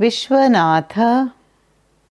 Vishwanath